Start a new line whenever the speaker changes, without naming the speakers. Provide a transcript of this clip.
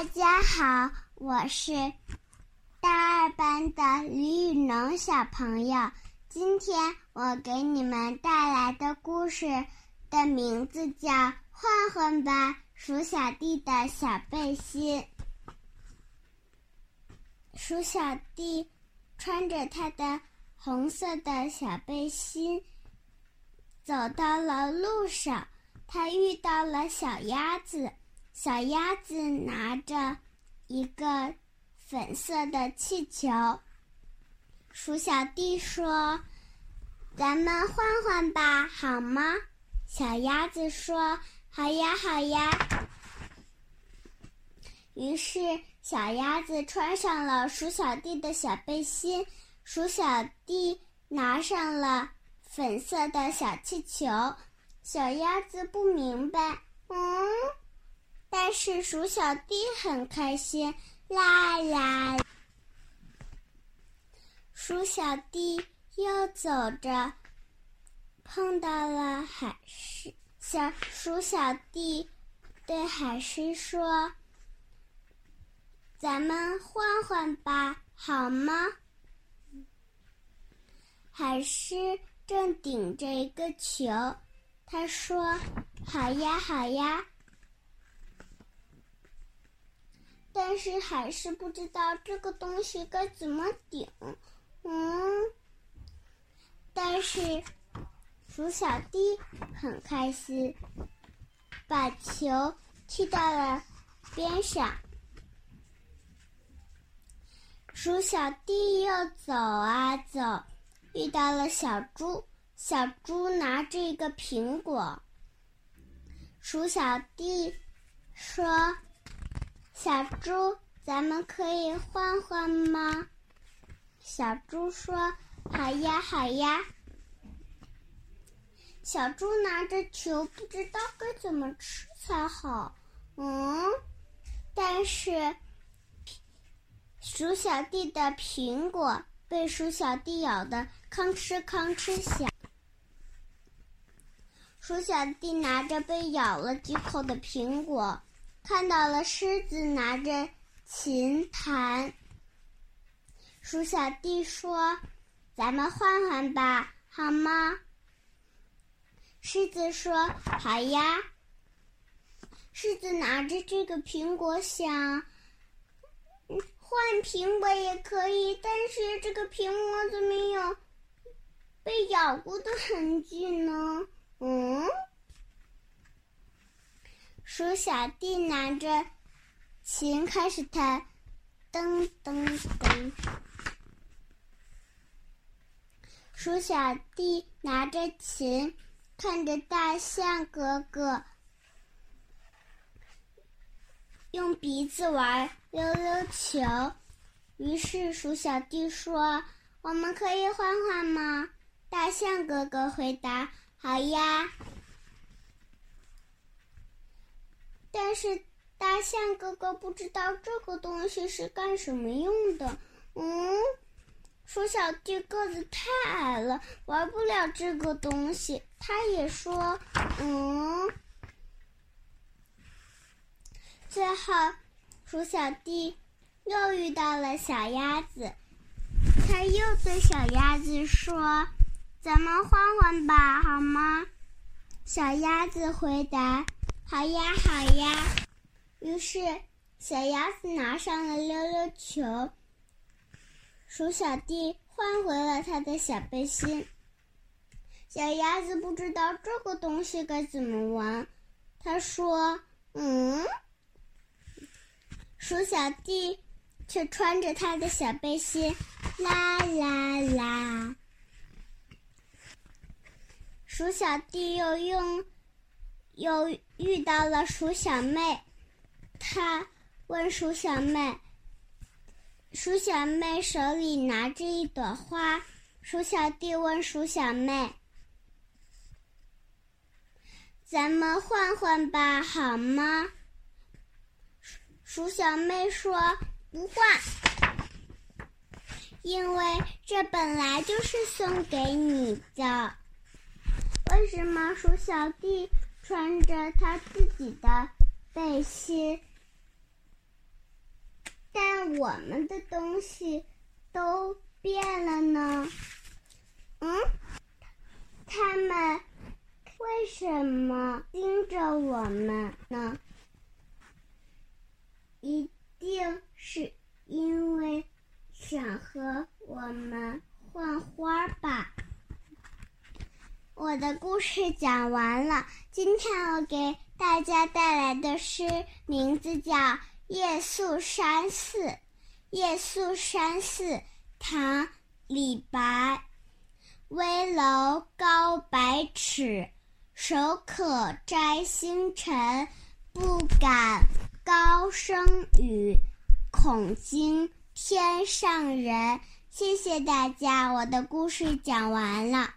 大家好，我是大二班的李雨农小朋友。今天我给你们带来的故事的名字叫《换换吧，鼠小弟的小背心》。鼠小弟穿着他的红色的小背心，走到了路上，他遇到了小鸭子。小鸭子拿着一个粉色的气球，鼠小弟说：“咱们换换吧，好吗？”小鸭子说：“好呀，好呀。”于是小鸭子穿上了鼠小弟的小背心，鼠小弟拿上了粉色的小气球。小鸭子不明白，嗯。但是鼠小弟很开心，啦啦。鼠小弟又走着，碰到了海狮。小鼠小弟对海狮说：“咱们换换吧，好吗？”海狮正顶着一个球，他说：“好呀，好呀。”但是还是不知道这个东西该怎么顶，嗯。但是鼠小弟很开心，把球踢到了边上。鼠小弟又走啊走，遇到了小猪。小猪拿着一个苹果。鼠小弟说。小猪，咱们可以换换吗？小猪说：“好呀，好呀。”小猪拿着球，不知道该怎么吃才好。嗯，但是鼠小弟的苹果被鼠小弟咬的吭哧吭哧响。鼠小弟拿着被咬了几口的苹果。看到了狮子拿着琴弹，鼠小弟说：“咱们换换吧，好吗？”狮子说：“好呀。”狮子拿着这个苹果想，换苹果也可以，但是这个苹果怎么有被咬过的痕迹呢？嗯。鼠小弟拿着琴开始弹，噔噔噔。鼠小弟拿着琴，看着大象哥哥用鼻子玩溜溜球。于是鼠小弟说：“我们可以换换吗？”大象哥哥回答：“好呀。”但是大象哥哥不知道这个东西是干什么用的。嗯，鼠小弟个子太矮了，玩不了这个东西。他也说，嗯。最后，鼠小弟又遇到了小鸭子，他又对小鸭子说：“咱们换换吧，好吗？”小鸭子回答。好呀，好呀。于是，小鸭子拿上了溜溜球。鼠小弟换回了他的小背心。小鸭子不知道这个东西该怎么玩，他说：“嗯。”鼠小弟却穿着他的小背心，啦啦啦。鼠小弟又用。又遇到了鼠小妹，他问鼠小妹：“鼠小妹手里拿着一朵花。”鼠小弟问鼠小妹：“咱们换换吧，好吗？”鼠小妹说：“不换，因为这本来就是送给你的。”为什么鼠小弟？穿着他自己的背心，但我们的东西都变了呢？嗯，他们为什么盯着我们呢？一定是因为想和我们换花吧。我的故事讲完了，今天我给大家带来的诗名字叫《夜宿山寺》。夜宿山寺，唐·李白。危楼高百尺，手可摘星辰。不敢高声语，恐惊天上人。谢谢大家，我的故事讲完了。